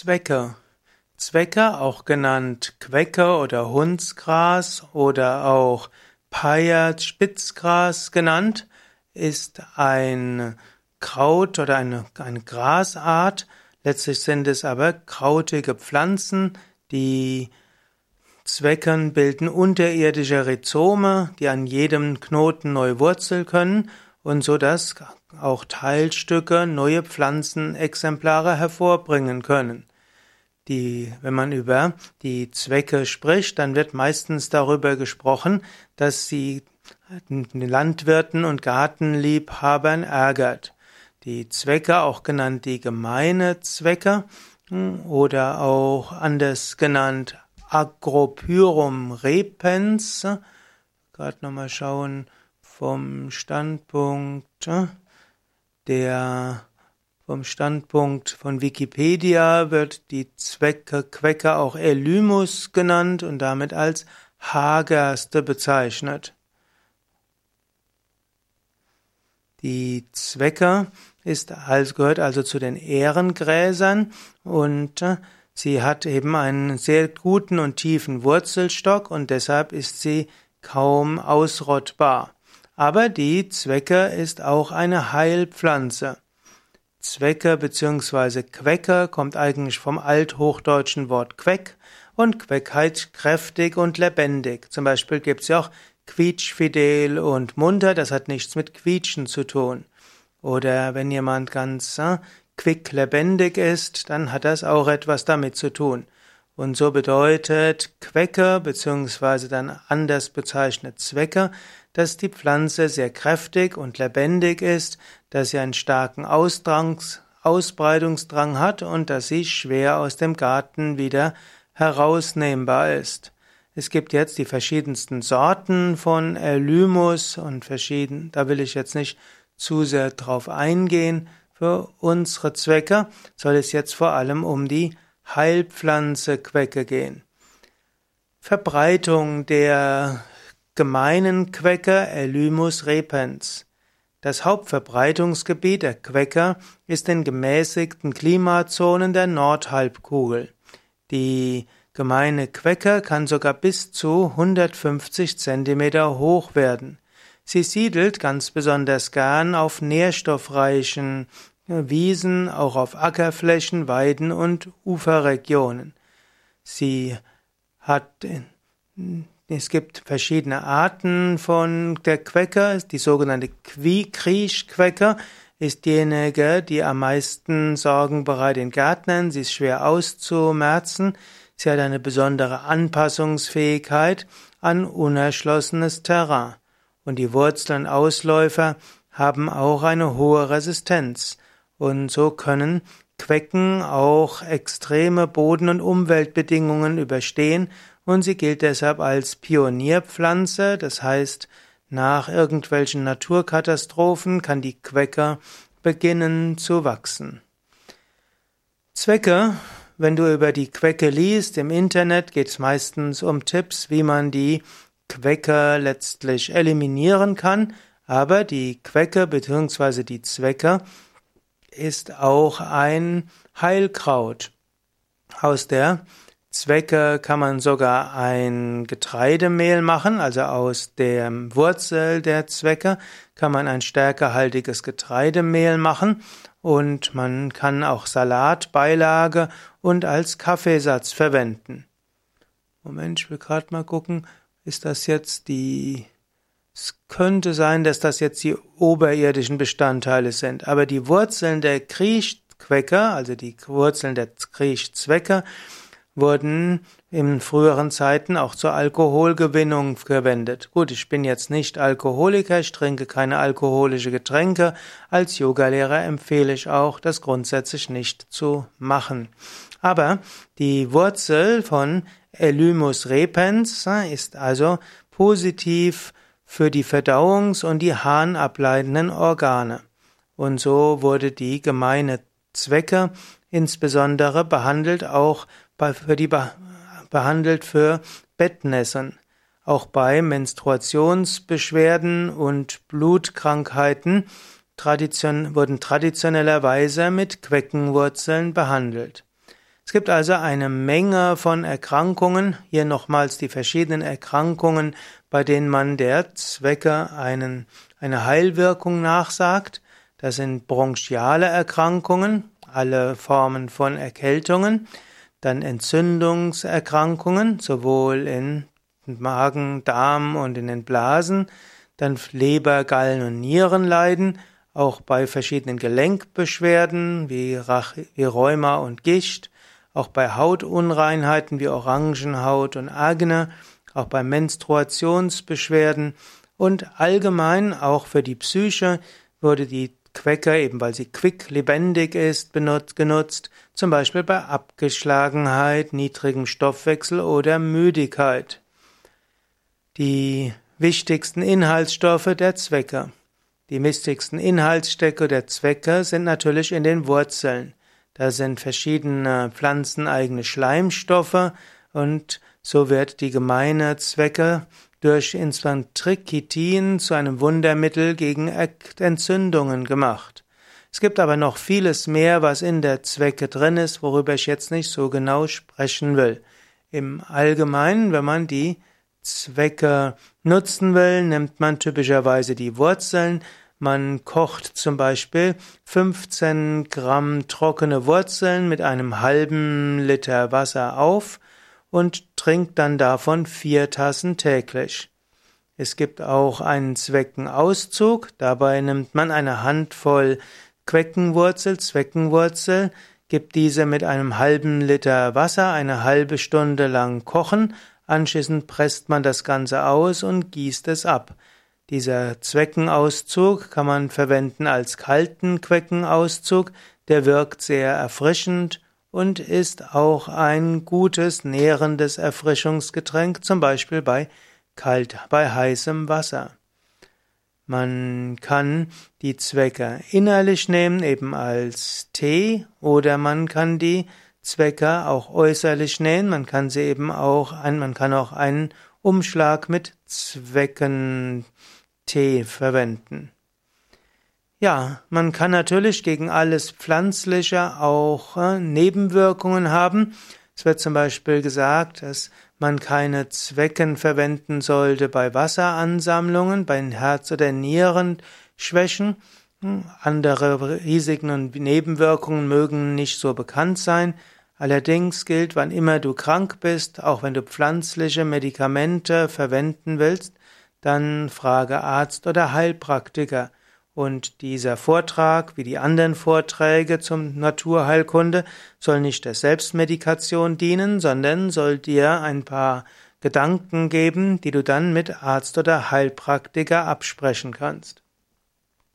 Zwecke. Zwecke, auch genannt Quecke oder Hundsgras oder auch Peiert-Spitzgras genannt, ist ein Kraut oder eine, eine Grasart. Letztlich sind es aber krautige Pflanzen, die Zwecken bilden unterirdische Rhizome, die an jedem Knoten neue Wurzel können und so dass auch Teilstücke neue Pflanzenexemplare hervorbringen können. Die, wenn man über die Zwecke spricht, dann wird meistens darüber gesprochen, dass sie den Landwirten und Gartenliebhabern ärgert. Die Zwecke, auch genannt die gemeine Zwecke oder auch anders genannt Agropyrum repens, gerade nochmal schauen, vom Standpunkt der vom Standpunkt von Wikipedia wird die Zwecke Quecke auch Elymus genannt und damit als hagerste bezeichnet. Die Zwecke ist gehört also zu den Ehrengräsern und sie hat eben einen sehr guten und tiefen Wurzelstock und deshalb ist sie kaum ausrottbar. Aber die Zwecke ist auch eine Heilpflanze. Zwecke bzw. Quecke kommt eigentlich vom althochdeutschen Wort Queck und Queck heißt kräftig und lebendig. Zum Beispiel gibt es ja auch quietschfidel und munter, das hat nichts mit quietschen zu tun. Oder wenn jemand ganz äh, quick lebendig ist, dann hat das auch etwas damit zu tun. Und so bedeutet Quecke beziehungsweise dann anders bezeichnet Zwecke, dass die Pflanze sehr kräftig und lebendig ist, dass sie einen starken Ausdrangs, Ausbreitungsdrang hat und dass sie schwer aus dem Garten wieder herausnehmbar ist. Es gibt jetzt die verschiedensten Sorten von Elymus und verschieden, da will ich jetzt nicht zu sehr drauf eingehen. Für unsere Zwecke soll es jetzt vor allem um die Heilpflanze Quecke gehen. Verbreitung der gemeinen Quecke Elymus repens. Das Hauptverbreitungsgebiet der Quecke ist in gemäßigten Klimazonen der Nordhalbkugel. Die gemeine Quecke kann sogar bis zu 150 Zentimeter hoch werden. Sie siedelt ganz besonders gern auf nährstoffreichen Wiesen, auch auf Ackerflächen, Weiden und Uferregionen. Sie hat, es gibt verschiedene Arten von der Quecker. Die sogenannte Kriechquecker ist diejenige, die am meisten Sorgen bereit in Gärtnern. Sie ist schwer auszumerzen. Sie hat eine besondere Anpassungsfähigkeit an unerschlossenes Terrain. Und die Wurzeln und Ausläufer haben auch eine hohe Resistenz. Und so können Quecken auch extreme Boden- und Umweltbedingungen überstehen und sie gilt deshalb als Pionierpflanze, das heißt, nach irgendwelchen Naturkatastrophen kann die Quecke beginnen zu wachsen. Zwecke, wenn du über die Quecke liest im Internet, geht es meistens um Tipps, wie man die Quecke letztlich eliminieren kann, aber die Quecke bzw. die Zwecke ist auch ein Heilkraut. Aus der Zwecke kann man sogar ein Getreidemehl machen, also aus der Wurzel der Zwecke kann man ein stärkehaltiges Getreidemehl machen und man kann auch Salatbeilage und als Kaffeesatz verwenden. Moment, ich will gerade mal gucken, ist das jetzt die es könnte sein, dass das jetzt die oberirdischen Bestandteile sind, aber die Wurzeln der Kriechquecke, also die Wurzeln der Kriechzwecke, wurden in früheren Zeiten auch zur Alkoholgewinnung verwendet. Gut, ich bin jetzt nicht Alkoholiker, ich trinke keine alkoholische Getränke. Als Yogalehrer empfehle ich auch, das grundsätzlich nicht zu machen. Aber die Wurzel von Elymus repens ist also positiv für die Verdauungs- und die harnableitenden Organe. Und so wurde die gemeine Zwecke insbesondere behandelt auch für die behandelt für Bettnässen. Auch bei Menstruationsbeschwerden und Blutkrankheiten tradition, wurden traditionellerweise mit Queckenwurzeln behandelt. Es gibt also eine Menge von Erkrankungen, hier nochmals die verschiedenen Erkrankungen, bei denen man der Zwecke einen, eine Heilwirkung nachsagt. Das sind bronchiale Erkrankungen, alle Formen von Erkältungen, dann Entzündungserkrankungen, sowohl in Magen, Darm und in den Blasen, dann Leber, Gallen und Nierenleiden, auch bei verschiedenen Gelenkbeschwerden wie, Rach wie Rheuma und Gicht, auch bei Hautunreinheiten wie Orangenhaut und Akne, auch bei Menstruationsbeschwerden. Und allgemein auch für die Psyche wurde die Quecke, eben weil sie quick lebendig ist, benutzt, genutzt, zum Beispiel bei Abgeschlagenheit, niedrigem Stoffwechsel oder Müdigkeit. Die wichtigsten Inhaltsstoffe der Zwecke. Die wichtigsten Inhaltsstoffe der Zwecke sind natürlich in den Wurzeln. Da sind verschiedene pflanzeneigene Schleimstoffe und so wird die gemeine Zwecke durch Trichitin zu einem Wundermittel gegen Entzündungen gemacht. Es gibt aber noch vieles mehr, was in der Zwecke drin ist, worüber ich jetzt nicht so genau sprechen will. Im Allgemeinen, wenn man die Zwecke nutzen will, nimmt man typischerweise die Wurzeln. Man kocht zum Beispiel 15 Gramm trockene Wurzeln mit einem halben Liter Wasser auf und trinkt dann davon vier Tassen täglich. Es gibt auch einen Zweckenauszug. Dabei nimmt man eine Handvoll Queckenwurzel, Zweckenwurzel, gibt diese mit einem halben Liter Wasser eine halbe Stunde lang kochen, anschließend presst man das Ganze aus und gießt es ab. Dieser Zweckenauszug kann man verwenden als kalten Queckenauszug, der wirkt sehr erfrischend und ist auch ein gutes, nährendes Erfrischungsgetränk, zum Beispiel bei kalt, bei heißem Wasser. Man kann die Zwecke innerlich nehmen, eben als Tee, oder man kann die Zwecke auch äußerlich nehmen. Man kann sie eben auch, man kann auch einen Umschlag mit Zweckentee verwenden. Ja, man kann natürlich gegen alles Pflanzliche auch äh, Nebenwirkungen haben. Es wird zum Beispiel gesagt, dass man keine Zwecken verwenden sollte bei Wasseransammlungen, bei Herz- oder Nierenschwächen. Hm, andere Risiken und Nebenwirkungen mögen nicht so bekannt sein. Allerdings gilt, wann immer du krank bist, auch wenn du pflanzliche Medikamente verwenden willst, dann frage Arzt oder Heilpraktiker. Und dieser Vortrag, wie die anderen Vorträge zum Naturheilkunde, soll nicht der Selbstmedikation dienen, sondern soll dir ein paar Gedanken geben, die du dann mit Arzt oder Heilpraktiker absprechen kannst.